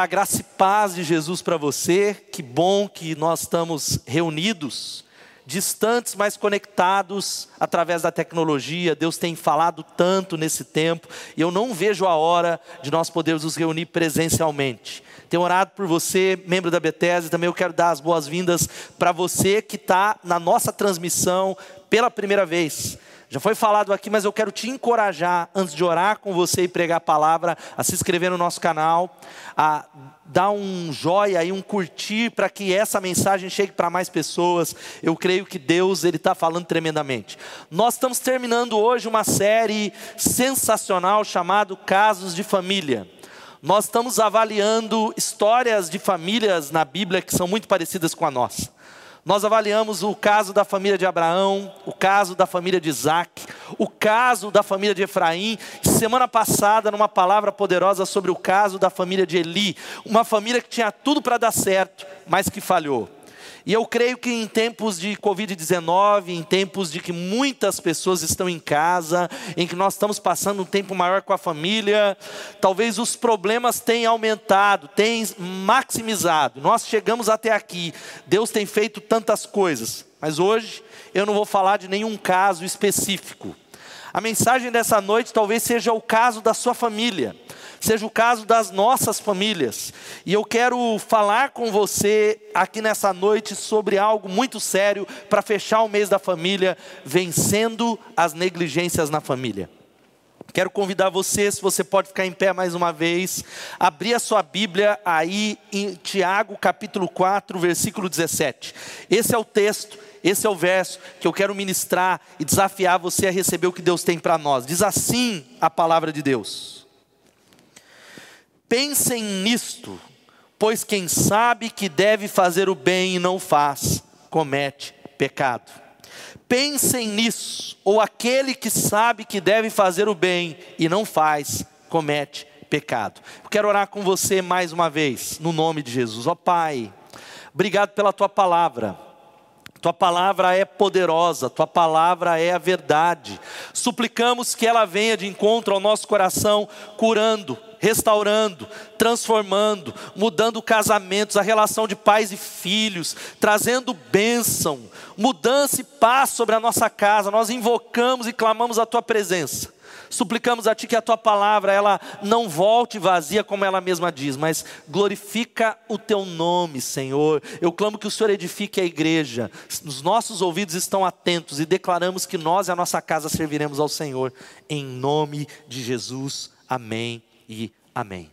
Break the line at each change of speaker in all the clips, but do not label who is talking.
Olá, graça e paz de Jesus para você. Que bom que nós estamos reunidos, distantes, mas conectados através da tecnologia. Deus tem falado tanto nesse tempo e eu não vejo a hora de nós podermos nos reunir presencialmente. Tenho orado por você, membro da Bethesda, também eu quero dar as boas-vindas para você que está na nossa transmissão pela primeira vez. Já foi falado aqui, mas eu quero te encorajar, antes de orar com você e pregar a palavra, a se inscrever no nosso canal, a dar um joia e um curtir para que essa mensagem chegue para mais pessoas. Eu creio que Deus ele está falando tremendamente. Nós estamos terminando hoje uma série sensacional chamada Casos de Família. Nós estamos avaliando histórias de famílias na Bíblia que são muito parecidas com a nossa. Nós avaliamos o caso da família de Abraão, o caso da família de Isaac, o caso da família de Efraim. Semana passada, numa palavra poderosa sobre o caso da família de Eli, uma família que tinha tudo para dar certo, mas que falhou. E eu creio que em tempos de Covid-19, em tempos de que muitas pessoas estão em casa, em que nós estamos passando um tempo maior com a família, talvez os problemas tenham aumentado, tenham maximizado. Nós chegamos até aqui, Deus tem feito tantas coisas, mas hoje eu não vou falar de nenhum caso específico. A mensagem dessa noite talvez seja o caso da sua família seja o caso das nossas famílias. E eu quero falar com você aqui nessa noite sobre algo muito sério para fechar o mês da família, vencendo as negligências na família. Quero convidar você, se você pode ficar em pé mais uma vez, abrir a sua Bíblia aí em Tiago capítulo 4, versículo 17. Esse é o texto, esse é o verso que eu quero ministrar e desafiar você a receber o que Deus tem para nós. Diz assim a palavra de Deus. Pensem nisto, pois quem sabe que deve fazer o bem e não faz, comete pecado. Pensem nisso, ou aquele que sabe que deve fazer o bem e não faz, comete pecado. quero orar com você mais uma vez, no nome de Jesus. Ó oh, Pai, obrigado pela tua palavra. Tua palavra é poderosa, tua palavra é a verdade. Suplicamos que ela venha de encontro ao nosso coração, curando, restaurando, transformando, mudando casamentos, a relação de pais e filhos, trazendo bênção, mudança e paz sobre a nossa casa. Nós invocamos e clamamos a tua presença. Suplicamos a Ti que a Tua palavra ela não volte vazia como ela mesma diz, mas glorifica o Teu nome, Senhor. Eu clamo que o Senhor edifique a igreja. Os nossos ouvidos estão atentos e declaramos que nós e a nossa casa serviremos ao Senhor. Em nome de Jesus. Amém e amém.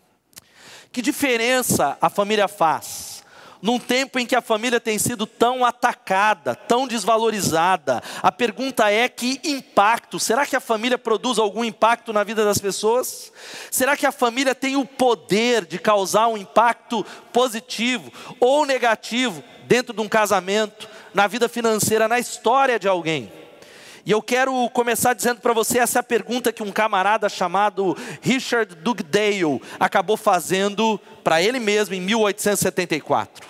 Que diferença a família faz? Num tempo em que a família tem sido tão atacada, tão desvalorizada, a pergunta é: que impacto? Será que a família produz algum impacto na vida das pessoas? Será que a família tem o poder de causar um impacto positivo ou negativo dentro de um casamento, na vida financeira, na história de alguém? E eu quero começar dizendo para você essa é pergunta que um camarada chamado Richard Dugdale acabou fazendo para ele mesmo em 1874.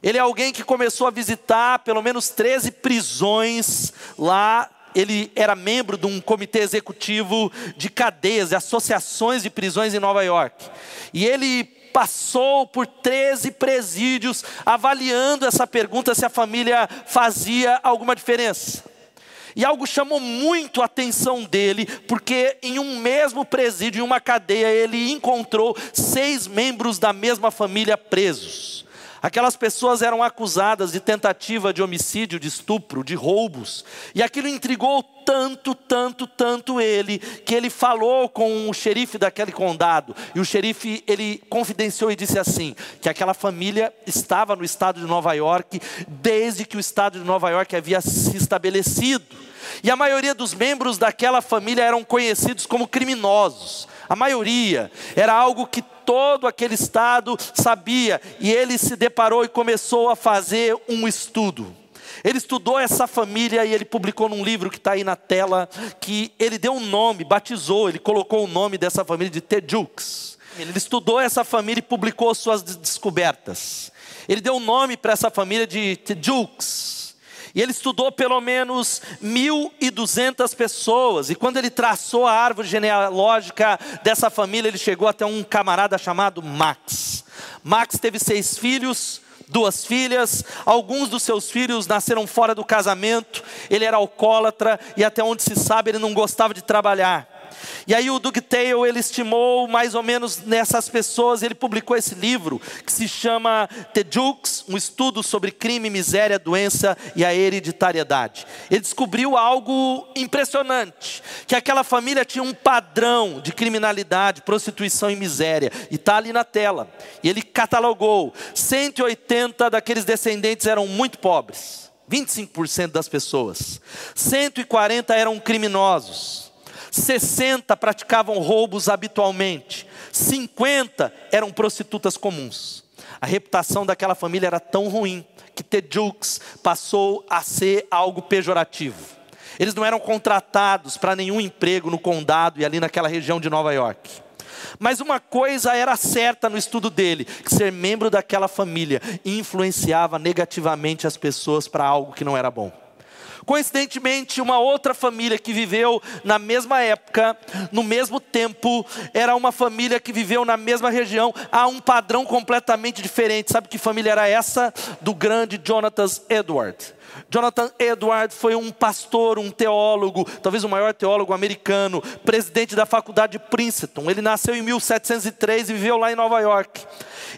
Ele é alguém que começou a visitar pelo menos 13 prisões lá ele era membro de um comitê executivo de cadeias, de associações de prisões em Nova York. E ele passou por 13 presídios avaliando essa pergunta se a família fazia alguma diferença. E algo chamou muito a atenção dele, porque em um mesmo presídio, em uma cadeia, ele encontrou seis membros da mesma família presos. Aquelas pessoas eram acusadas de tentativa de homicídio, de estupro, de roubos. E aquilo intrigou tanto, tanto, tanto ele, que ele falou com o xerife daquele condado. E o xerife, ele confidenciou e disse assim: que aquela família estava no estado de Nova York desde que o estado de Nova York havia se estabelecido. E a maioria dos membros daquela família eram conhecidos como criminosos. A maioria era algo que todo aquele estado sabia, e ele se deparou e começou a fazer um estudo. Ele estudou essa família e ele publicou num livro que está aí na tela, que ele deu um nome, batizou, ele colocou o nome dessa família de Tejux. Ele estudou essa família e publicou suas descobertas. Ele deu um nome para essa família de Tejux. E ele estudou pelo menos 1.200 pessoas. E quando ele traçou a árvore genealógica dessa família, ele chegou até um camarada chamado Max. Max teve seis filhos, duas filhas, alguns dos seus filhos nasceram fora do casamento, ele era alcoólatra e até onde se sabe ele não gostava de trabalhar. E aí o Dugtail, ele estimou mais ou menos nessas pessoas, ele publicou esse livro que se chama The Jukes, um estudo sobre crime, miséria, doença e a hereditariedade. Ele descobriu algo impressionante, que aquela família tinha um padrão de criminalidade, prostituição e miséria, e está ali na tela. E ele catalogou, 180 daqueles descendentes eram muito pobres. 25% das pessoas. 140 eram criminosos. 60 praticavam roubos habitualmente, 50 eram prostitutas comuns. A reputação daquela família era tão ruim que Tejux passou a ser algo pejorativo. Eles não eram contratados para nenhum emprego no condado e ali naquela região de Nova York. Mas uma coisa era certa no estudo dele: que ser membro daquela família influenciava negativamente as pessoas para algo que não era bom. Coincidentemente, uma outra família que viveu na mesma época, no mesmo tempo, era uma família que viveu na mesma região, há um padrão completamente diferente. Sabe que família era essa? Do grande Jonathan Edward. Jonathan Edwards foi um pastor, um teólogo, talvez o maior teólogo americano, presidente da faculdade de Princeton. Ele nasceu em 1703 e viveu lá em Nova York.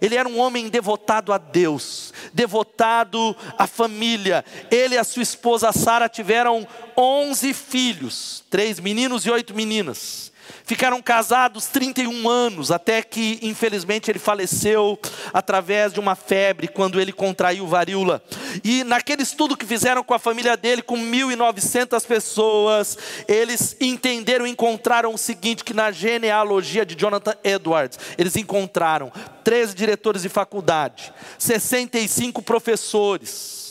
Ele era um homem devotado a Deus, devotado à família. Ele e a sua esposa Sara tiveram 11 filhos, três meninos e oito meninas. Ficaram casados 31 anos, até que, infelizmente, ele faleceu através de uma febre, quando ele contraiu varíola. E naquele estudo que fizeram com a família dele, com 1.900 pessoas, eles entenderam, encontraram o seguinte: que na genealogia de Jonathan Edwards, eles encontraram 13 diretores de faculdade, 65 professores,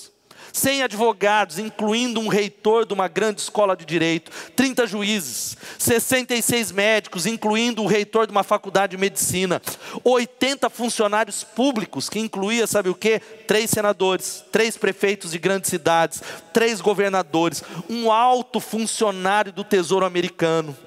100 advogados, incluindo um reitor de uma grande escola de direito, 30 juízes, 66 médicos, incluindo o reitor de uma faculdade de medicina, 80 funcionários públicos, que incluía, sabe o que? Três senadores, três prefeitos de grandes cidades, três governadores, um alto funcionário do Tesouro Americano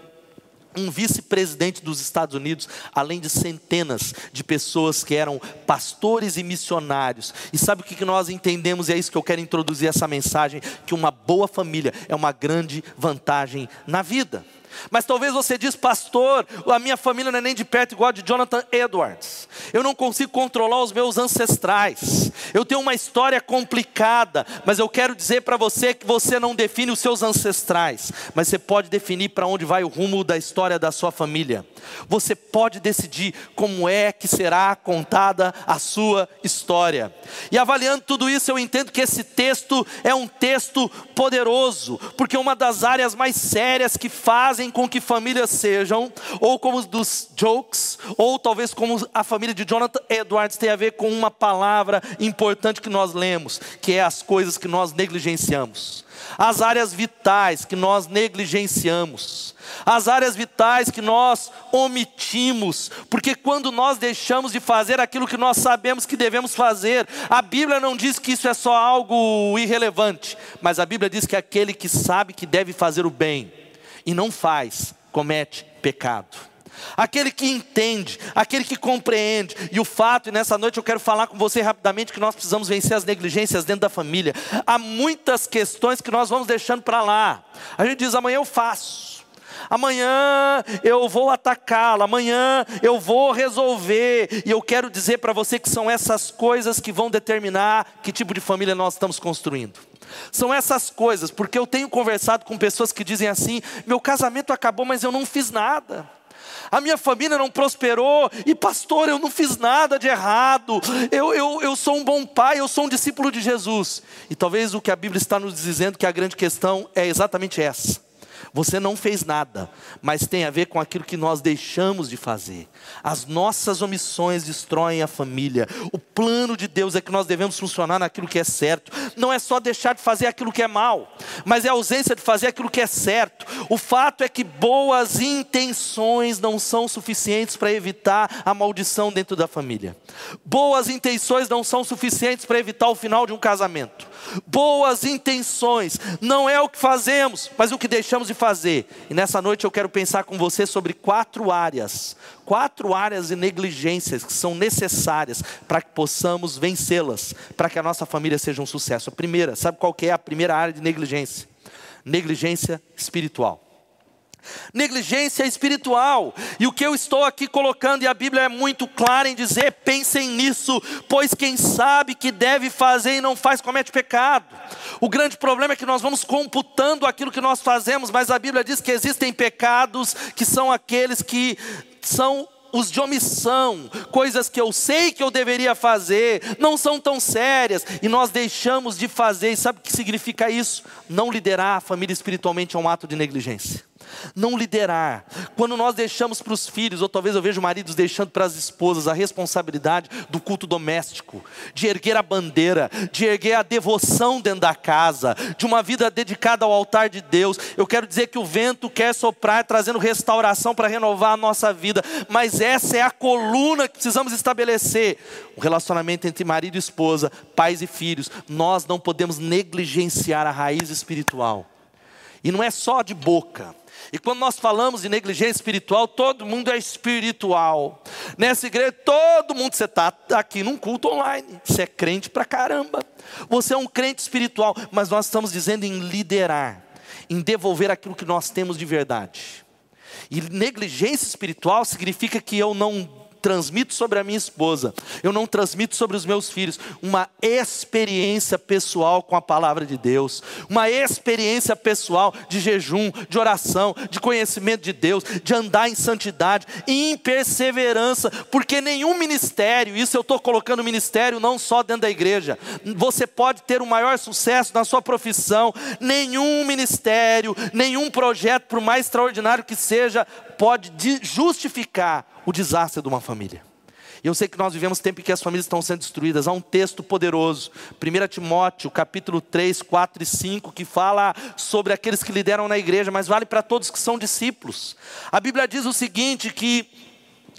um vice-presidente dos Estados Unidos, além de centenas de pessoas que eram pastores e missionários. E sabe o que nós entendemos? E é isso que eu quero introduzir essa mensagem: que uma boa família é uma grande vantagem na vida. Mas talvez você diz, pastor, a minha família não é nem de perto igual a de Jonathan Edwards. Eu não consigo controlar os meus ancestrais. Eu tenho uma história complicada, mas eu quero dizer para você que você não define os seus ancestrais, mas você pode definir para onde vai o rumo da história da sua família. Você pode decidir como é que será contada a sua história. E avaliando tudo isso, eu entendo que esse texto é um texto poderoso, porque uma das áreas mais sérias que fazem fazem com que famílias sejam, ou como os dos Jokes, ou talvez como a família de Jonathan Edwards, tem a ver com uma palavra importante que nós lemos, que é as coisas que nós negligenciamos, as áreas vitais que nós negligenciamos, as áreas vitais que nós omitimos, porque quando nós deixamos de fazer aquilo que nós sabemos que devemos fazer, a Bíblia não diz que isso é só algo irrelevante, mas a Bíblia diz que aquele que sabe que deve fazer o bem, e não faz, comete pecado. Aquele que entende, aquele que compreende, e o fato, e nessa noite eu quero falar com você rapidamente que nós precisamos vencer as negligências dentro da família. Há muitas questões que nós vamos deixando para lá. A gente diz: amanhã eu faço, amanhã eu vou atacá-la, amanhã eu vou resolver, e eu quero dizer para você que são essas coisas que vão determinar que tipo de família nós estamos construindo. São essas coisas, porque eu tenho conversado com pessoas que dizem assim: meu casamento acabou, mas eu não fiz nada. A minha família não prosperou, e pastor, eu não fiz nada de errado, eu, eu, eu sou um bom pai, eu sou um discípulo de Jesus. E talvez o que a Bíblia está nos dizendo, que a grande questão é exatamente essa. Você não fez nada, mas tem a ver com aquilo que nós deixamos de fazer. As nossas omissões destroem a família. O plano de Deus é que nós devemos funcionar naquilo que é certo. Não é só deixar de fazer aquilo que é mal, mas é a ausência de fazer aquilo que é certo. O fato é que boas intenções não são suficientes para evitar a maldição dentro da família. Boas intenções não são suficientes para evitar o final de um casamento. Boas intenções não é o que fazemos, mas o que deixamos de fazer. E nessa noite eu quero pensar com você sobre quatro áreas, quatro áreas de negligências que são necessárias para que possamos vencê-las, para que a nossa família seja um sucesso. A primeira, sabe qual é a primeira área de negligência? Negligência espiritual negligência espiritual. E o que eu estou aqui colocando, e a Bíblia é muito clara em dizer: pensem nisso, pois quem sabe que deve fazer e não faz, comete pecado. O grande problema é que nós vamos computando aquilo que nós fazemos, mas a Bíblia diz que existem pecados que são aqueles que são os de omissão, coisas que eu sei que eu deveria fazer, não são tão sérias, e nós deixamos de fazer, e sabe o que significa isso? Não liderar a família espiritualmente é um ato de negligência não liderar. Quando nós deixamos para os filhos, ou talvez eu vejo maridos deixando para as esposas a responsabilidade do culto doméstico, de erguer a bandeira, de erguer a devoção dentro da casa, de uma vida dedicada ao altar de Deus. Eu quero dizer que o vento quer soprar, trazendo restauração para renovar a nossa vida, mas essa é a coluna que precisamos estabelecer. O relacionamento entre marido e esposa, pais e filhos. Nós não podemos negligenciar a raiz espiritual. E não é só de boca. E quando nós falamos de negligência espiritual, todo mundo é espiritual. Nessa igreja, todo mundo, você está aqui num culto online, você é crente pra caramba. Você é um crente espiritual, mas nós estamos dizendo em liderar, em devolver aquilo que nós temos de verdade. E negligência espiritual significa que eu não transmito sobre a minha esposa, eu não transmito sobre os meus filhos uma experiência pessoal com a palavra de Deus, uma experiência pessoal de jejum, de oração, de conhecimento de Deus, de andar em santidade, em perseverança, porque nenhum ministério, isso eu estou colocando ministério não só dentro da igreja, você pode ter o maior sucesso na sua profissão, nenhum ministério, nenhum projeto, por mais extraordinário que seja, pode justificar o desastre de uma família. E eu sei que nós vivemos tempo em que as famílias estão sendo destruídas. Há um texto poderoso, 1 Timóteo, capítulo 3, 4 e 5, que fala sobre aqueles que lideram na igreja, mas vale para todos que são discípulos. A Bíblia diz o seguinte: que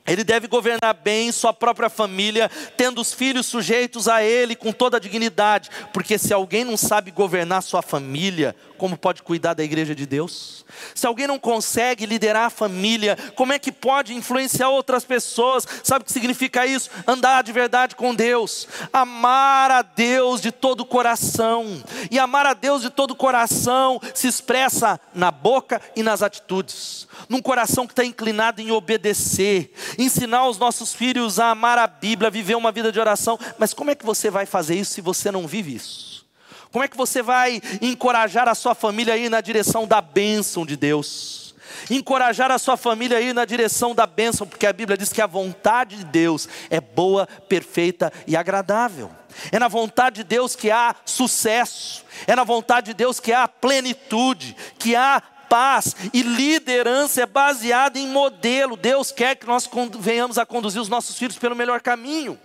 ele deve governar bem sua própria família, tendo os filhos sujeitos a ele com toda a dignidade, porque se alguém não sabe governar sua família, como pode cuidar da igreja de Deus? Se alguém não consegue liderar a família, como é que pode influenciar outras pessoas? Sabe o que significa isso? Andar de verdade com Deus, amar a Deus de todo o coração, e amar a Deus de todo o coração se expressa na boca e nas atitudes, num coração que está inclinado em obedecer, ensinar os nossos filhos a amar a Bíblia, a viver uma vida de oração, mas como é que você vai fazer isso se você não vive isso? Como é que você vai encorajar a sua família a ir na direção da bênção de Deus? Encorajar a sua família a ir na direção da bênção, porque a Bíblia diz que a vontade de Deus é boa, perfeita e agradável. É na vontade de Deus que há sucesso, é na vontade de Deus que há plenitude, que há paz e liderança é baseada em modelo. Deus quer que nós venhamos a conduzir os nossos filhos pelo melhor caminho.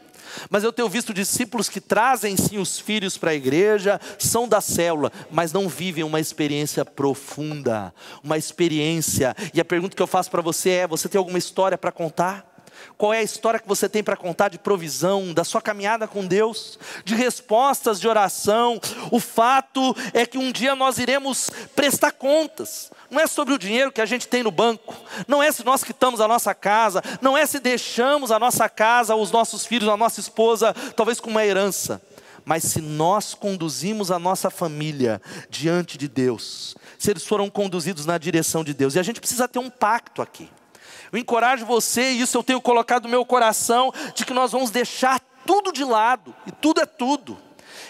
Mas eu tenho visto discípulos que trazem sim os filhos para a igreja, são da célula, mas não vivem uma experiência profunda, uma experiência. E a pergunta que eu faço para você é: você tem alguma história para contar? Qual é a história que você tem para contar de provisão, da sua caminhada com Deus, de respostas de oração? O fato é que um dia nós iremos prestar contas não é sobre o dinheiro que a gente tem no banco, não é se nós quitamos a nossa casa, não é se deixamos a nossa casa, os nossos filhos, a nossa esposa, talvez com uma herança, mas se nós conduzimos a nossa família diante de Deus, se eles foram conduzidos na direção de Deus, e a gente precisa ter um pacto aqui. Eu encorajo você, e isso eu tenho colocado no meu coração, de que nós vamos deixar tudo de lado, e tudo é tudo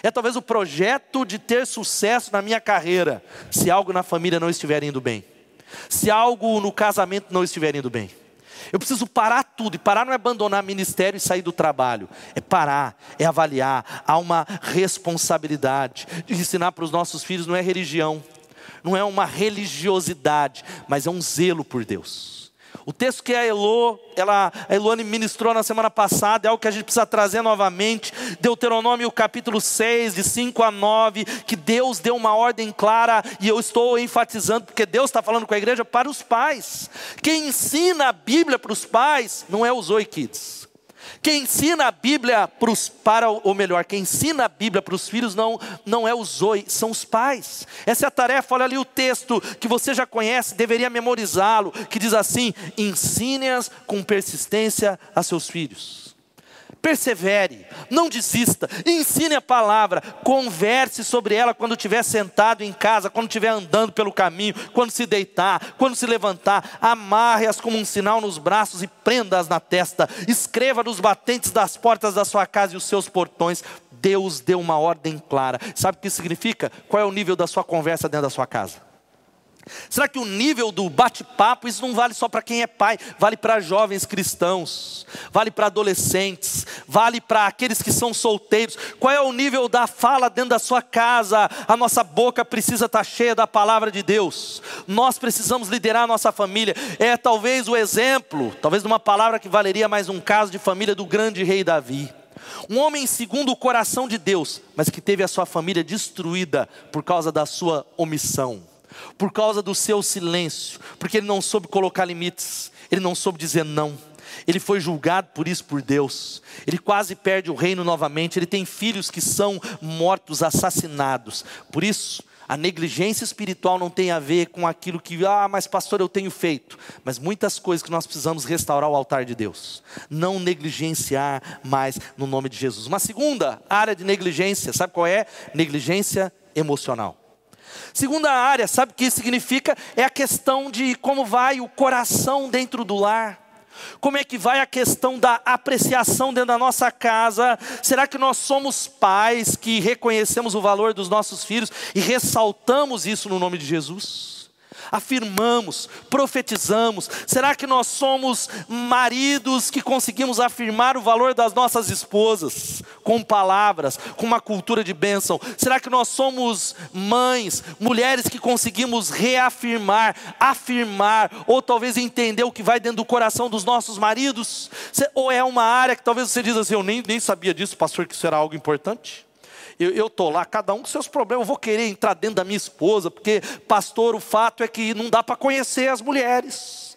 é talvez o projeto de ter sucesso na minha carreira, se algo na família não estiver indo bem, se algo no casamento não estiver indo bem. Eu preciso parar tudo, e parar não é abandonar ministério e sair do trabalho, é parar, é avaliar. Há uma responsabilidade de ensinar para os nossos filhos, não é religião. não é uma religiosidade, mas é um zelo por Deus. O texto que a Elo, ela, a Elone ministrou na semana passada, é algo que a gente precisa trazer novamente. Deuteronômio capítulo 6, de 5 a 9, que Deus deu uma ordem clara, e eu estou enfatizando, porque Deus está falando com a igreja para os pais. Quem ensina a Bíblia para os pais não é os Oi Kids. Quem ensina a Bíblia para, ou melhor, quem ensina a Bíblia para os filhos não, não é o Zoe, são os pais. Essa é a tarefa, olha ali o texto que você já conhece, deveria memorizá-lo, que diz assim: ensine-as com persistência a seus filhos persevere, não desista, ensine a palavra, converse sobre ela quando estiver sentado em casa, quando estiver andando pelo caminho, quando se deitar, quando se levantar, amarre-as como um sinal nos braços e prenda-as na testa, escreva nos batentes das portas da sua casa e os seus portões. Deus deu uma ordem clara. Sabe o que significa? Qual é o nível da sua conversa dentro da sua casa? Será que o nível do bate-papo, isso não vale só para quem é pai, vale para jovens cristãos, vale para adolescentes, vale para aqueles que são solteiros? Qual é o nível da fala dentro da sua casa? A nossa boca precisa estar tá cheia da palavra de Deus, nós precisamos liderar a nossa família. É talvez o exemplo, talvez uma palavra que valeria mais um caso de família do grande rei Davi. Um homem segundo o coração de Deus, mas que teve a sua família destruída por causa da sua omissão por causa do seu silêncio, porque ele não soube colocar limites, ele não soube dizer não. Ele foi julgado por isso por Deus. Ele quase perde o reino novamente. Ele tem filhos que são mortos, assassinados. Por isso, a negligência espiritual não tem a ver com aquilo que, ah, mas pastor, eu tenho feito. Mas muitas coisas que nós precisamos restaurar o altar de Deus. Não negligenciar mais no nome de Jesus. Uma segunda área de negligência, sabe qual é? Negligência emocional. Segunda área, sabe o que isso significa? É a questão de como vai o coração dentro do lar. Como é que vai a questão da apreciação dentro da nossa casa? Será que nós somos pais que reconhecemos o valor dos nossos filhos e ressaltamos isso no nome de Jesus? Afirmamos, profetizamos? Será que nós somos maridos que conseguimos afirmar o valor das nossas esposas com palavras, com uma cultura de bênção? Será que nós somos mães, mulheres que conseguimos reafirmar, afirmar, ou talvez entender o que vai dentro do coração dos nossos maridos? Ou é uma área que talvez você diz assim, eu nem, nem sabia disso, pastor, que isso era algo importante? Eu estou lá, cada um com seus problemas, eu vou querer entrar dentro da minha esposa, porque, pastor, o fato é que não dá para conhecer as mulheres.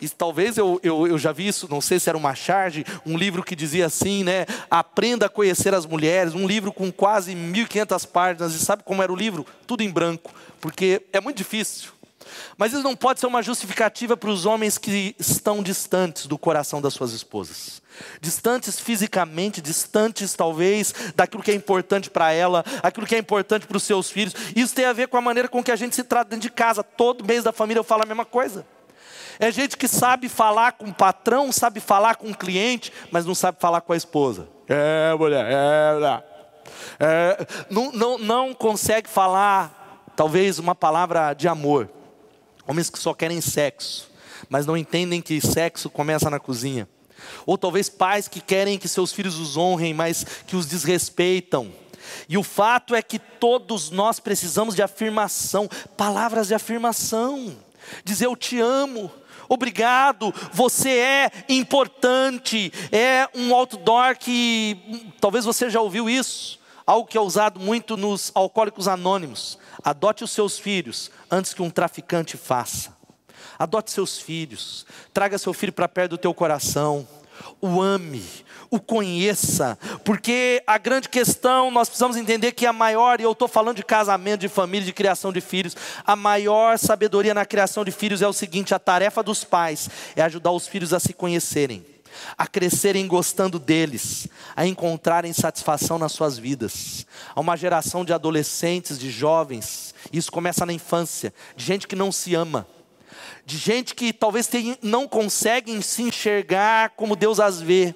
E talvez eu, eu, eu já vi isso, não sei se era uma charge, um livro que dizia assim, né? Aprenda a conhecer as mulheres, um livro com quase 1.500 páginas, e sabe como era o livro? Tudo em branco, porque é muito difícil. Mas isso não pode ser uma justificativa para os homens que estão distantes do coração das suas esposas distantes fisicamente, distantes talvez daquilo que é importante para ela, aquilo que é importante para os seus filhos. Isso tem a ver com a maneira com que a gente se trata dentro de casa. Todo mês da família eu falo a mesma coisa. É gente que sabe falar com o patrão, sabe falar com o cliente, mas não sabe falar com a esposa. É, mulher, é, mulher. É, não, não, não consegue falar, talvez, uma palavra de amor. Homens que só querem sexo, mas não entendem que sexo começa na cozinha. Ou talvez pais que querem que seus filhos os honrem, mas que os desrespeitam. E o fato é que todos nós precisamos de afirmação, palavras de afirmação. Dizer eu te amo, obrigado, você é importante. É um outdoor que hum, talvez você já ouviu isso, algo que é usado muito nos alcoólicos anônimos. Adote os seus filhos antes que um traficante faça. Adote seus filhos, traga seu filho para perto do teu coração, o ame, o conheça, porque a grande questão, nós precisamos entender que a maior, e eu estou falando de casamento, de família, de criação de filhos, a maior sabedoria na criação de filhos é o seguinte: a tarefa dos pais é ajudar os filhos a se conhecerem, a crescerem gostando deles, a encontrarem satisfação nas suas vidas. Há uma geração de adolescentes, de jovens, isso começa na infância, de gente que não se ama de gente que talvez não conseguem se enxergar como Deus as vê,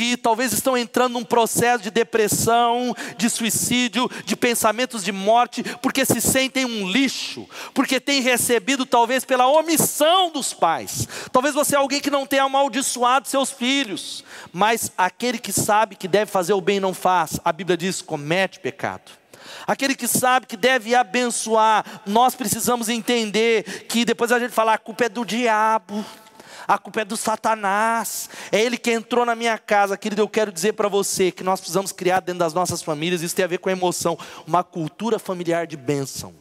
que talvez estão entrando num processo de depressão, de suicídio, de pensamentos de morte, porque se sentem um lixo, porque têm recebido talvez pela omissão dos pais. Talvez você é alguém que não tenha amaldiçoado seus filhos, mas aquele que sabe que deve fazer o bem não faz. A Bíblia diz: comete pecado. aquele que sabe que deve abençoar. Nós precisamos entender que depois a gente falar a culpa é do diabo. A culpa é do Satanás, é ele que entrou na minha casa, querido. Eu quero dizer para você que nós precisamos criar dentro das nossas famílias, isso tem a ver com a emoção, uma cultura familiar de bênção.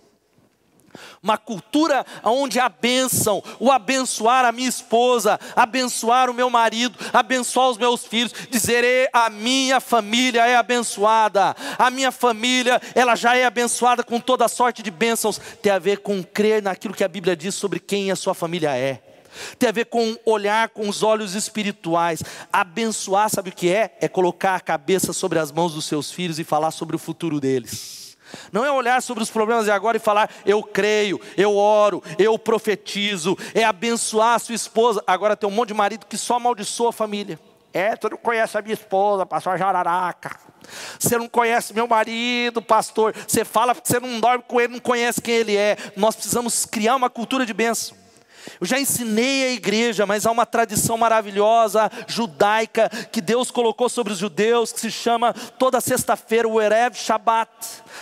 Uma cultura onde a bênção, o abençoar a minha esposa, abençoar o meu marido, abençoar os meus filhos, dizer a minha família é abençoada, a minha família ela já é abençoada com toda sorte de bênçãos, tem a ver com crer naquilo que a Bíblia diz sobre quem a sua família é. Tem a ver com olhar com os olhos espirituais. Abençoar, sabe o que é? É colocar a cabeça sobre as mãos dos seus filhos e falar sobre o futuro deles. Não é olhar sobre os problemas de agora e falar, eu creio, eu oro, eu profetizo, é abençoar a sua esposa. Agora tem um monte de marido que só amaldiçoa a família. É, tu não conhece a minha esposa, pastor Jararaca. Você não conhece meu marido, pastor. Você fala que você não dorme com ele, não conhece quem ele é. Nós precisamos criar uma cultura de bênção. Eu já ensinei a igreja, mas há uma tradição maravilhosa judaica que Deus colocou sobre os judeus, que se chama toda sexta-feira o Erev Shabbat.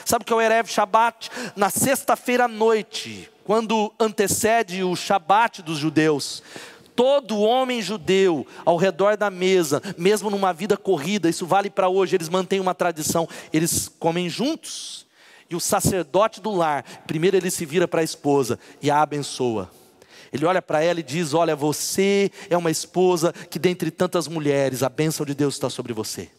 Sabe o que é o Erev Shabbat? Na sexta-feira à noite, quando antecede o Shabbat dos judeus, todo homem judeu ao redor da mesa, mesmo numa vida corrida, isso vale para hoje, eles mantêm uma tradição, eles comem juntos. E o sacerdote do lar, primeiro ele se vira para a esposa e a abençoa. Ele olha para ela e diz: Olha, você é uma esposa que, dentre tantas mulheres, a bênção de Deus está sobre você.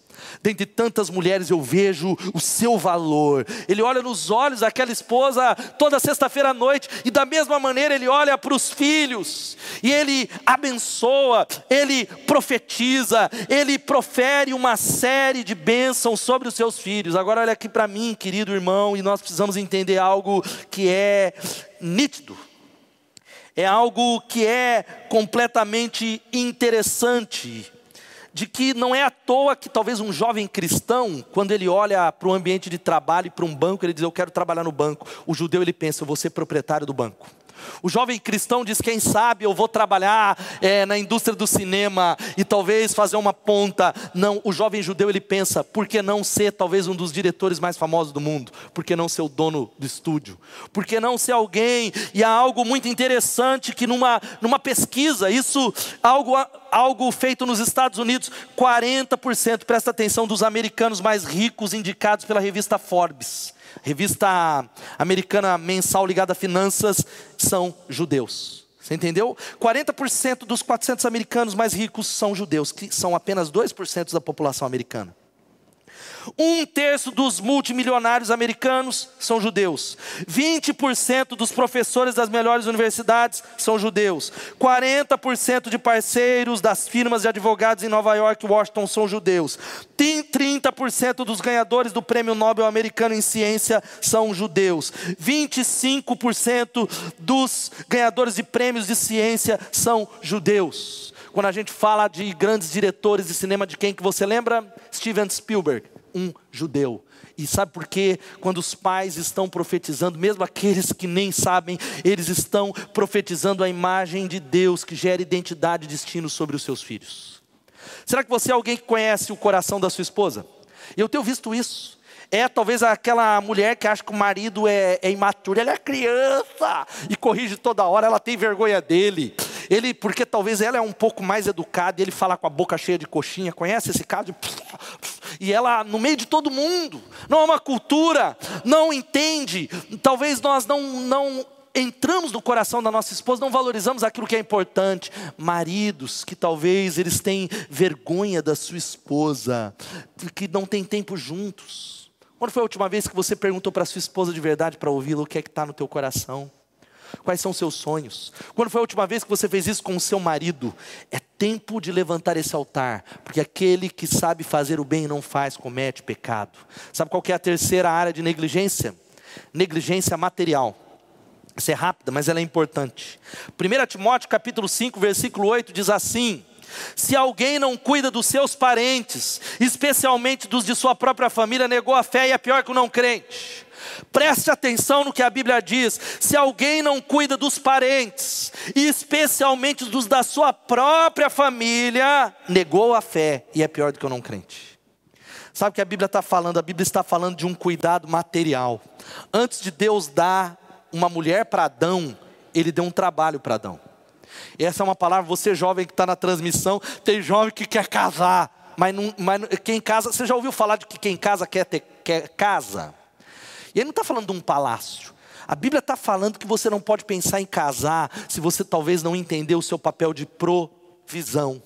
Dentre tantas mulheres eu vejo o seu valor. Ele olha nos olhos daquela esposa toda sexta-feira à noite, e da mesma maneira ele olha para os filhos, e ele abençoa, ele profetiza, ele profere uma série de bênçãos sobre os seus filhos. Agora, olha aqui para mim, querido irmão, e nós precisamos entender algo que é nítido é algo que é completamente interessante, de que não é à toa que talvez um jovem cristão, quando ele olha para o ambiente de trabalho e para um banco, ele diz: Eu quero trabalhar no banco. O judeu ele pensa: Eu vou ser proprietário do banco. O jovem cristão diz: quem sabe eu vou trabalhar é, na indústria do cinema e talvez fazer uma ponta. Não, o jovem judeu ele pensa: por que não ser talvez um dos diretores mais famosos do mundo? Por que não ser o dono do estúdio? Por que não ser alguém? E há algo muito interessante que numa, numa pesquisa, isso algo algo feito nos Estados Unidos, 40%, presta atenção, dos americanos mais ricos indicados pela revista Forbes revista americana mensal ligada a finanças, são judeus. Você entendeu? 40% dos 400 americanos mais ricos são judeus, que são apenas 2% da população americana. Um terço dos multimilionários americanos são judeus. 20% dos professores das melhores universidades são judeus. 40% de parceiros das firmas de advogados em Nova York e Washington são judeus. 30% dos ganhadores do Prêmio Nobel Americano em Ciência são judeus. 25% dos ganhadores de prêmios de ciência são judeus. Quando a gente fala de grandes diretores de cinema, de quem que você lembra? Steven Spielberg um judeu. E sabe por quê? Quando os pais estão profetizando, mesmo aqueles que nem sabem, eles estão profetizando a imagem de Deus que gera identidade e destino sobre os seus filhos. Será que você é alguém que conhece o coração da sua esposa? Eu tenho visto isso. É talvez aquela mulher que acha que o marido é, é imaturo, ela é criança e corrige toda hora, ela tem vergonha dele. Ele, porque talvez ela é um pouco mais educada e ele fala com a boca cheia de coxinha, conhece esse caso? E ela no meio de todo mundo, não é uma cultura, não entende. Talvez nós não, não entramos no coração da nossa esposa, não valorizamos aquilo que é importante. Maridos que talvez eles têm vergonha da sua esposa, que não tem tempo juntos. Quando foi a última vez que você perguntou para sua esposa de verdade para ouvi-la o que é que está no teu coração? Quais são seus sonhos? Quando foi a última vez que você fez isso com o seu marido? É tempo de levantar esse altar, porque aquele que sabe fazer o bem e não faz, comete pecado. Sabe qual é a terceira área de negligência? Negligência material. Essa é rápida, mas ela é importante. 1 Timóteo capítulo 5, versículo 8 diz assim: se alguém não cuida dos seus parentes, especialmente dos de sua própria família, negou a fé e é pior que o não crente. Preste atenção no que a Bíblia diz. Se alguém não cuida dos parentes, e especialmente dos da sua própria família, negou a fé e é pior do que o não crente. Sabe o que a Bíblia está falando? A Bíblia está falando de um cuidado material. Antes de Deus dar uma mulher para Adão, ele deu um trabalho para Adão. Essa é uma palavra, você jovem que está na transmissão, tem jovem que quer casar, mas, não, mas quem casa, você já ouviu falar de que quem casa quer ter quer casa? E ele não está falando de um palácio. A Bíblia está falando que você não pode pensar em casar se você talvez não entender o seu papel de provisão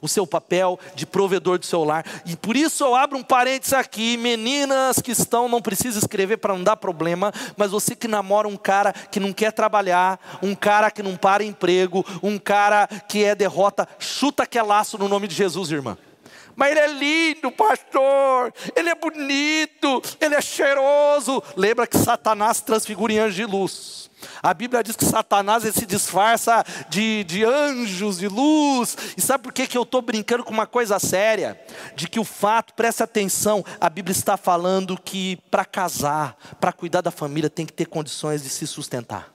o seu papel de provedor do seu lar. E por isso eu abro um parênteses aqui, meninas que estão, não precisa escrever para não dar problema, mas você que namora um cara que não quer trabalhar, um cara que não para emprego, um cara que é derrota, chuta aquele laço no nome de Jesus, irmã. Mas ele é lindo, pastor. Ele é bonito. Ele é cheiroso. Lembra que Satanás transfigura em anjo de luz. A Bíblia diz que Satanás se disfarça de, de anjos de luz. E sabe por que, que eu estou brincando com uma coisa séria? De que o fato, preste atenção, a Bíblia está falando que para casar, para cuidar da família, tem que ter condições de se sustentar.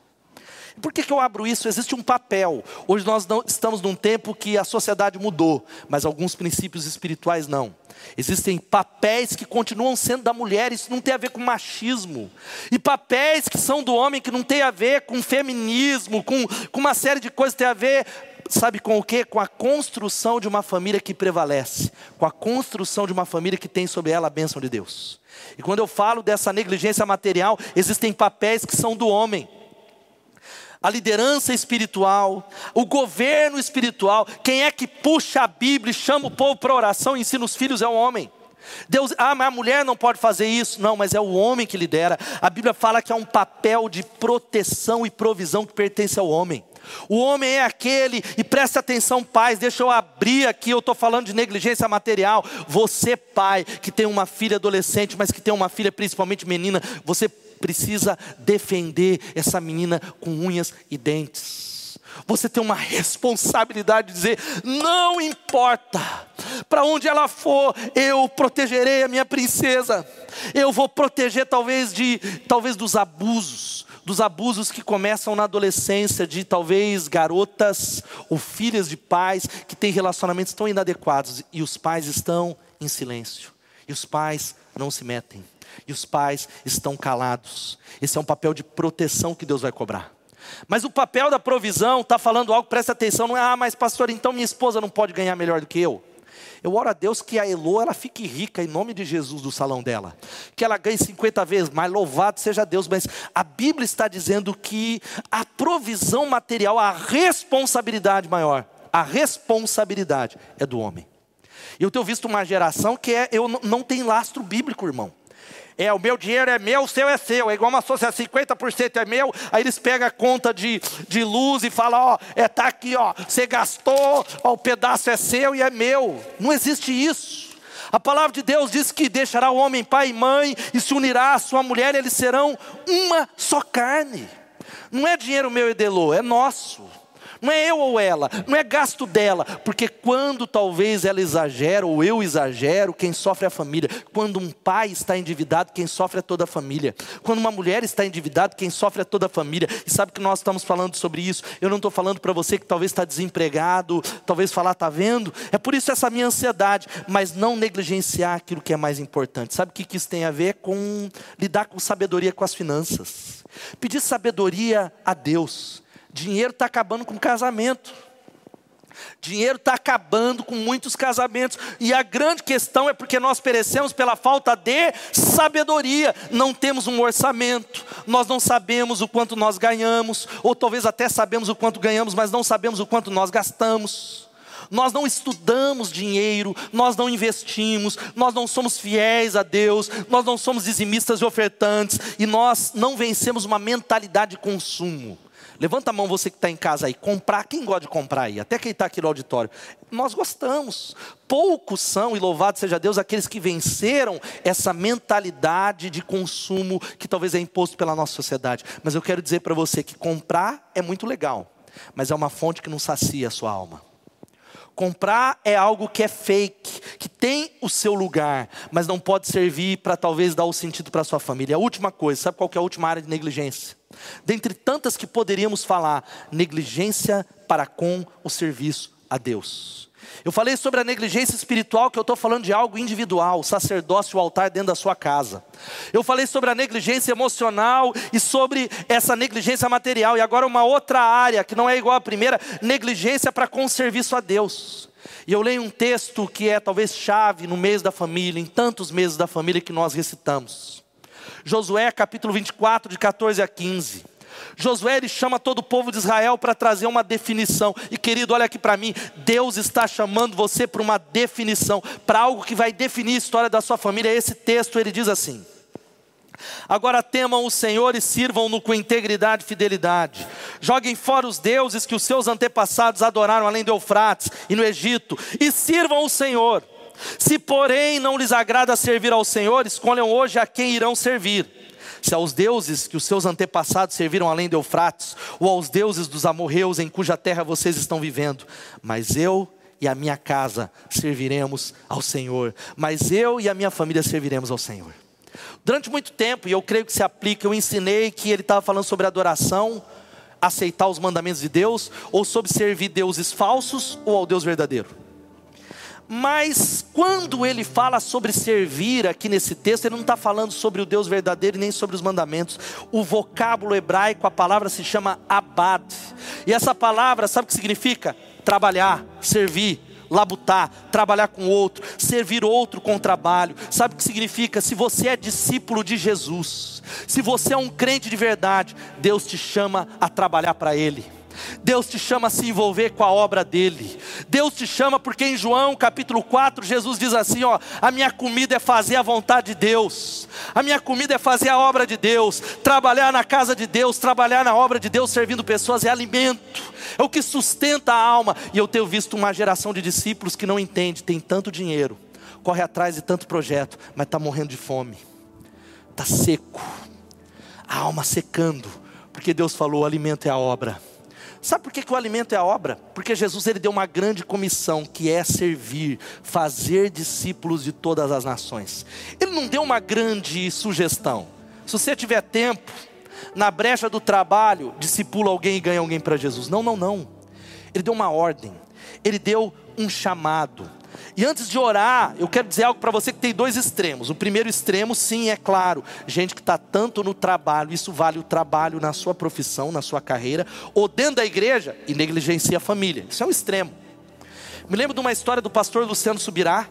Por que, que eu abro isso? Existe um papel. Hoje nós não, estamos num tempo que a sociedade mudou, mas alguns princípios espirituais não. Existem papéis que continuam sendo da mulher, isso não tem a ver com machismo. E papéis que são do homem, que não tem a ver com feminismo, com, com uma série de coisas, tem a ver, sabe com o quê? Com a construção de uma família que prevalece, com a construção de uma família que tem sobre ela a bênção de Deus. E quando eu falo dessa negligência material, existem papéis que são do homem a liderança espiritual, o governo espiritual, quem é que puxa a Bíblia e chama o povo para oração e ensina os filhos é o homem. Deus, ah, mas a mulher não pode fazer isso. Não, mas é o homem que lidera. A Bíblia fala que é um papel de proteção e provisão que pertence ao homem. O homem é aquele, e preste atenção, pais, deixa eu abrir aqui, eu estou falando de negligência material. Você, pai, que tem uma filha adolescente, mas que tem uma filha principalmente menina, você precisa defender essa menina com unhas e dentes. Você tem uma responsabilidade de dizer: não importa, para onde ela for, eu protegerei a minha princesa. Eu vou proteger talvez de talvez dos abusos, dos abusos que começam na adolescência de talvez garotas ou filhas de pais que têm relacionamentos tão inadequados e os pais estão em silêncio. E os pais não se metem e os pais estão calados. Esse é um papel de proteção que Deus vai cobrar. Mas o papel da provisão está falando algo, presta atenção, não é, ah, mas pastor, então minha esposa não pode ganhar melhor do que eu. Eu oro a Deus que a Elo ela fique rica em nome de Jesus do salão dela. Que ela ganhe 50 vezes mais, louvado seja Deus. Mas a Bíblia está dizendo que a provisão material, a responsabilidade maior, a responsabilidade é do homem. Eu tenho visto uma geração que é, eu não tem lastro bíblico, irmão. É, o meu dinheiro é meu, o seu é seu. É igual uma sociedade, 50% é meu. Aí eles pegam a conta de, de luz e falam: Ó, é, tá aqui, ó, você gastou, ó, o pedaço é seu e é meu. Não existe isso. A palavra de Deus diz que deixará o homem pai e mãe e se unirá à sua mulher, e eles serão uma só carne. Não é dinheiro meu e Delô, é nosso. Não é eu ou ela, não é gasto dela, porque quando talvez ela exagera ou eu exagero, quem sofre é a família. Quando um pai está endividado, quem sofre é toda a família. Quando uma mulher está endividada, quem sofre é toda a família. E sabe que nós estamos falando sobre isso? Eu não estou falando para você que talvez está desempregado, talvez falar, está vendo? É por isso essa minha ansiedade, mas não negligenciar aquilo que é mais importante. Sabe o que isso tem a ver com lidar com sabedoria com as finanças? Pedir sabedoria a Deus. Dinheiro está acabando com casamento. Dinheiro está acabando com muitos casamentos. E a grande questão é porque nós perecemos pela falta de sabedoria. Não temos um orçamento, nós não sabemos o quanto nós ganhamos, ou talvez até sabemos o quanto ganhamos, mas não sabemos o quanto nós gastamos. Nós não estudamos dinheiro, nós não investimos, nós não somos fiéis a Deus, nós não somos dizimistas e ofertantes, e nós não vencemos uma mentalidade de consumo. Levanta a mão você que está em casa aí. Comprar, quem gosta de comprar aí? Até quem está aqui no auditório. Nós gostamos. Poucos são, e louvado seja Deus, aqueles que venceram essa mentalidade de consumo que talvez é imposto pela nossa sociedade. Mas eu quero dizer para você que comprar é muito legal, mas é uma fonte que não sacia a sua alma. Comprar é algo que é fake, que tem o seu lugar, mas não pode servir para talvez dar o sentido para sua família. A última coisa, sabe qual é a última área de negligência? Dentre tantas que poderíamos falar, negligência para com o serviço a Deus. Eu falei sobre a negligência espiritual, que eu estou falando de algo individual, o sacerdócio, o altar dentro da sua casa. Eu falei sobre a negligência emocional e sobre essa negligência material. E agora uma outra área, que não é igual à primeira, negligência para com serviço a Deus. E eu leio um texto que é talvez chave no mês da família, em tantos meses da família que nós recitamos. Josué capítulo 24, de 14 a 15. Josué ele chama todo o povo de Israel para trazer uma definição. E querido, olha aqui para mim, Deus está chamando você para uma definição, para algo que vai definir a história da sua família. Esse texto ele diz assim: Agora temam o Senhor e sirvam-no com integridade e fidelidade. Joguem fora os deuses que os seus antepassados adoraram além do Eufrates e no Egito, e sirvam o Senhor. Se, porém, não lhes agrada servir ao Senhor, escolham hoje a quem irão servir se aos deuses que os seus antepassados serviram além de Eufrates, ou aos deuses dos amorreus em cuja terra vocês estão vivendo, mas eu e a minha casa serviremos ao Senhor, mas eu e a minha família serviremos ao Senhor. Durante muito tempo, e eu creio que se aplica, eu ensinei que ele estava falando sobre adoração, aceitar os mandamentos de Deus, ou sobre servir deuses falsos ou ao Deus verdadeiro. Mas quando ele fala sobre servir aqui nesse texto, ele não está falando sobre o Deus verdadeiro nem sobre os mandamentos. O vocábulo hebraico, a palavra se chama abad. E essa palavra, sabe o que significa? Trabalhar, servir, labutar, trabalhar com outro, servir outro com trabalho. Sabe o que significa? Se você é discípulo de Jesus, se você é um crente de verdade, Deus te chama a trabalhar para Ele. Deus te chama a se envolver com a obra dele. Deus te chama porque em João capítulo 4, Jesus diz assim: ó, a minha comida é fazer a vontade de Deus. A minha comida é fazer a obra de Deus, trabalhar na casa de Deus, trabalhar na obra de Deus, servindo pessoas é alimento. É o que sustenta a alma. E eu tenho visto uma geração de discípulos que não entende, tem tanto dinheiro, corre atrás de tanto projeto, mas está morrendo de fome. Está seco. A alma secando, porque Deus falou: o alimento é a obra. Sabe por que, que o alimento é a obra? Porque Jesus ele deu uma grande comissão que é servir, fazer discípulos de todas as nações. Ele não deu uma grande sugestão. Se você tiver tempo, na brecha do trabalho, discipula alguém e ganha alguém para Jesus. Não, não, não. Ele deu uma ordem. Ele deu um chamado. E antes de orar, eu quero dizer algo para você que tem dois extremos. O primeiro extremo, sim, é claro, gente que está tanto no trabalho, isso vale o trabalho na sua profissão, na sua carreira, ou dentro da igreja e negligencia a família. Isso é um extremo. Me lembro de uma história do pastor Luciano Subirá,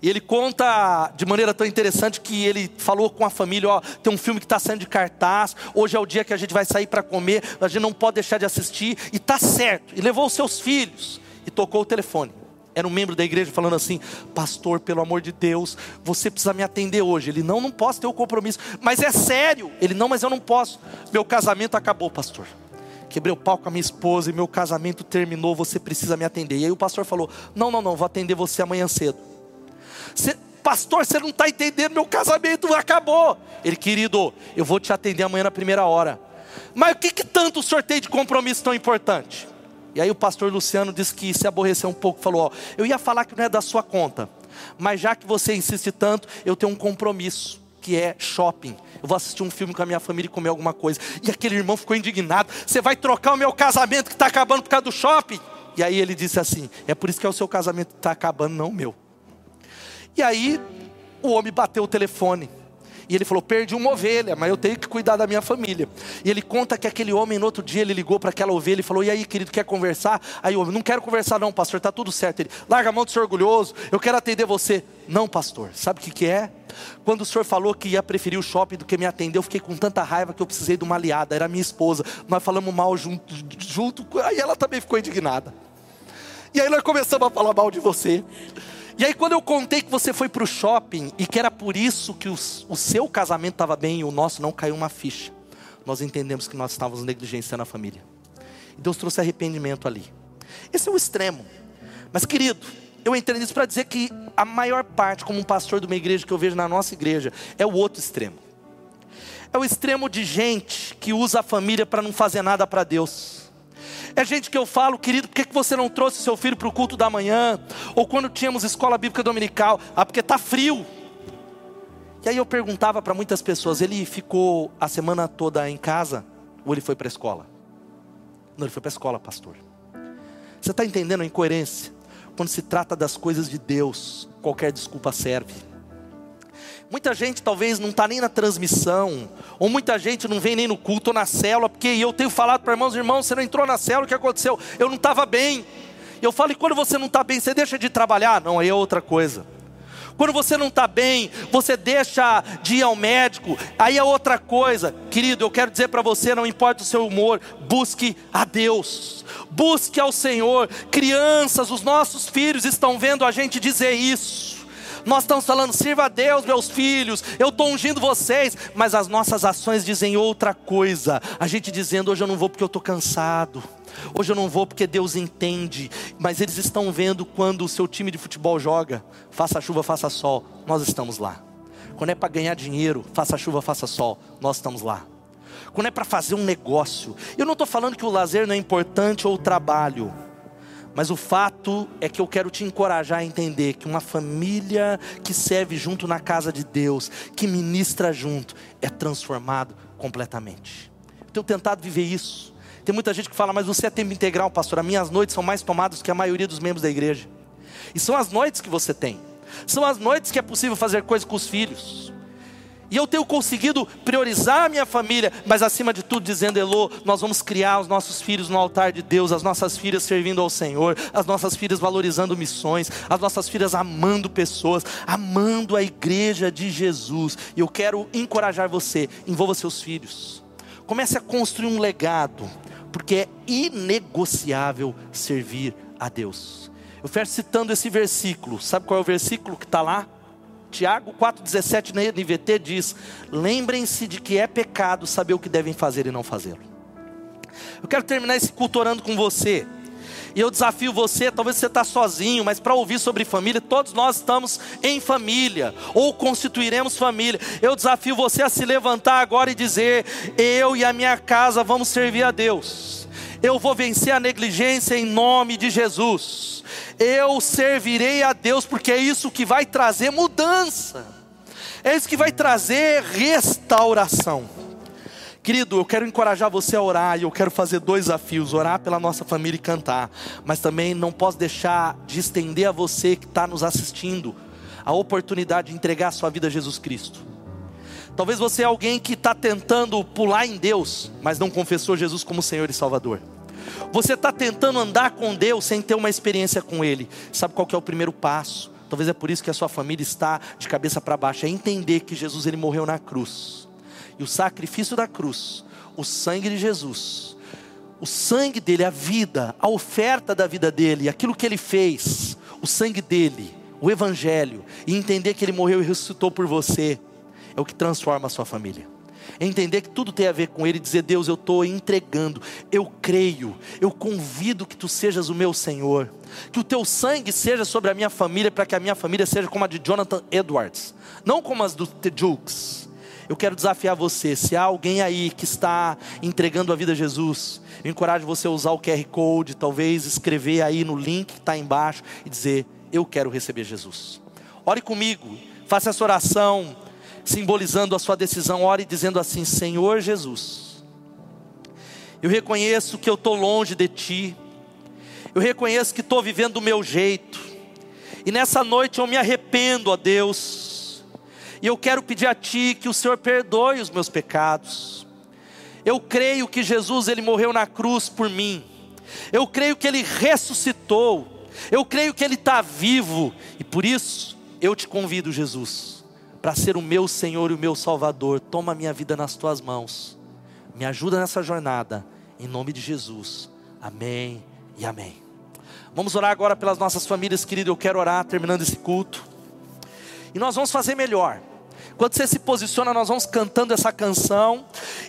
e ele conta de maneira tão interessante que ele falou com a família: ó, tem um filme que está saindo de cartaz, hoje é o dia que a gente vai sair para comer, a gente não pode deixar de assistir, e está certo. E levou os seus filhos e tocou o telefone era um membro da igreja falando assim: Pastor, pelo amor de Deus, você precisa me atender hoje. Ele, não, não posso ter o um compromisso. Mas é sério. Ele, não, mas eu não posso. Meu casamento acabou, pastor. Quebrei o pau com a minha esposa e meu casamento terminou. Você precisa me atender. E aí o pastor falou: Não, não, não, vou atender você amanhã cedo. Você, pastor, você não está entendendo, meu casamento acabou. Ele, querido, eu vou te atender amanhã na primeira hora. Mas o que, que tanto o senhor tem de compromisso tão importante? E aí o pastor Luciano disse que se aborreceu um pouco, falou: Ó, eu ia falar que não é da sua conta, mas já que você insiste tanto, eu tenho um compromisso, que é shopping. Eu vou assistir um filme com a minha família e comer alguma coisa. E aquele irmão ficou indignado: Você vai trocar o meu casamento que está acabando por causa do shopping? E aí ele disse assim: É por isso que é o seu casamento que está acabando, não o meu. E aí o homem bateu o telefone. E ele falou: Perdi uma ovelha, mas eu tenho que cuidar da minha família. E ele conta que aquele homem, no outro dia, ele ligou para aquela ovelha e falou: E aí, querido, quer conversar? Aí o homem: Não quero conversar, não, pastor, está tudo certo. Ele: Larga a mão de ser orgulhoso, eu quero atender você. Não, pastor, sabe o que, que é? Quando o senhor falou que ia preferir o shopping do que me atender, eu fiquei com tanta raiva que eu precisei de uma aliada, era minha esposa. Nós falamos mal junto, junto aí ela também ficou indignada. E aí nós começamos a falar mal de você. E aí, quando eu contei que você foi para o shopping e que era por isso que o, o seu casamento estava bem e o nosso não caiu uma ficha, nós entendemos que nós estávamos negligenciando a família. E Deus trouxe arrependimento ali. Esse é o extremo. Mas, querido, eu entrei nisso para dizer que a maior parte, como um pastor de uma igreja que eu vejo na nossa igreja, é o outro extremo. É o extremo de gente que usa a família para não fazer nada para Deus. É gente que eu falo, querido, por que você não trouxe seu filho para o culto da manhã? Ou quando tínhamos escola bíblica dominical, ah, porque está frio. E aí eu perguntava para muitas pessoas, ele ficou a semana toda em casa ou ele foi para a escola? Não, ele foi para a escola, pastor. Você está entendendo a incoerência? Quando se trata das coisas de Deus, qualquer desculpa serve. Muita gente talvez não está nem na transmissão, ou muita gente não vem nem no culto ou na célula, porque eu tenho falado para irmãos, irmãos, você não entrou na célula, o que aconteceu? Eu não estava bem. Eu falo, e quando você não está bem, você deixa de trabalhar? Não, aí é outra coisa. Quando você não está bem, você deixa de ir ao médico, aí é outra coisa. Querido, eu quero dizer para você: não importa o seu humor, busque a Deus, busque ao Senhor. Crianças, os nossos filhos estão vendo a gente dizer isso. Nós estamos falando, sirva a Deus, meus filhos, eu estou ungindo vocês, mas as nossas ações dizem outra coisa. A gente dizendo, hoje eu não vou porque eu estou cansado. Hoje eu não vou porque Deus entende, mas eles estão vendo quando o seu time de futebol joga, faça chuva, faça sol, nós estamos lá. Quando é para ganhar dinheiro, faça chuva, faça sol, nós estamos lá. Quando é para fazer um negócio, eu não estou falando que o lazer não é importante ou o trabalho, mas o fato é que eu quero te encorajar a entender que uma família que serve junto na casa de Deus, que ministra junto, é transformado completamente. Eu tenho tentado viver isso. Tem muita gente que fala, mas você é tempo integral, pastor. As minhas noites são mais tomadas que a maioria dos membros da igreja. E são as noites que você tem. São as noites que é possível fazer coisas com os filhos. E eu tenho conseguido priorizar a minha família, mas acima de tudo, dizendo, Elô, nós vamos criar os nossos filhos no altar de Deus, as nossas filhas servindo ao Senhor, as nossas filhas valorizando missões, as nossas filhas amando pessoas, amando a igreja de Jesus. E eu quero encorajar você, envolva seus filhos. Comece a construir um legado porque é inegociável servir a Deus. Eu fecho citando esse versículo, sabe qual é o versículo que está lá? Tiago 4,17 na NVT diz: Lembrem-se de que é pecado saber o que devem fazer e não fazê-lo. Eu quero terminar esse culto orando com você. E eu desafio você, talvez você está sozinho, mas para ouvir sobre família, todos nós estamos em família, ou constituiremos família. Eu desafio você a se levantar agora e dizer: Eu e a minha casa vamos servir a Deus. Eu vou vencer a negligência em nome de Jesus. Eu servirei a Deus, porque é isso que vai trazer mudança, é isso que vai trazer restauração. Querido, eu quero encorajar você a orar e eu quero fazer dois desafios: orar pela nossa família e cantar. Mas também não posso deixar de estender a você que está nos assistindo a oportunidade de entregar a sua vida a Jesus Cristo. Talvez você é alguém que está tentando pular em Deus, mas não confessou Jesus como Senhor e Salvador. Você está tentando andar com Deus sem ter uma experiência com Ele. Sabe qual é o primeiro passo? Talvez é por isso que a sua família está de cabeça para baixo. É entender que Jesus ele morreu na cruz e o sacrifício da cruz, o sangue de Jesus, o sangue dele, a vida, a oferta da vida dele, aquilo que ele fez, o sangue dele, o evangelho, e entender que ele morreu e ressuscitou por você, é o que transforma a sua família. Entender que tudo tem a ver com Ele, dizer: Deus, eu estou entregando, eu creio, eu convido que Tu sejas o meu Senhor, que o Teu sangue seja sobre a minha família, para que a minha família seja como a de Jonathan Edwards, não como as do The Jukes, eu quero desafiar você, se há alguém aí que está entregando a vida a Jesus, eu encorajo você a usar o QR Code, talvez escrever aí no link que está embaixo e dizer: Eu quero receber Jesus. Ore comigo, faça essa oração, simbolizando a sua decisão. Ore dizendo assim: Senhor Jesus, eu reconheço que eu estou longe de Ti, eu reconheço que estou vivendo do meu jeito, e nessa noite eu me arrependo, ó Deus e eu quero pedir a Ti que o Senhor perdoe os meus pecados. Eu creio que Jesus ele morreu na cruz por mim. Eu creio que ele ressuscitou. Eu creio que ele está vivo. E por isso eu te convido, Jesus, para ser o meu Senhor e o meu Salvador. Toma a minha vida nas tuas mãos. Me ajuda nessa jornada. Em nome de Jesus. Amém e amém. Vamos orar agora pelas nossas famílias, querido. Eu quero orar terminando esse culto. E nós vamos fazer melhor. Quando você se posiciona, nós vamos cantando essa canção.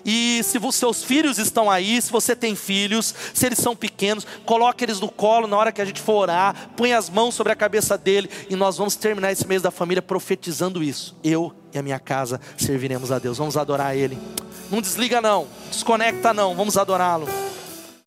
E se os seus filhos estão aí, se você tem filhos, se eles são pequenos, coloque eles no colo na hora que a gente for orar, põe as mãos sobre a cabeça dele e nós vamos terminar esse mês da família profetizando isso. Eu e a minha casa serviremos a Deus. Vamos adorar ele. Não desliga não, desconecta não, vamos adorá-lo.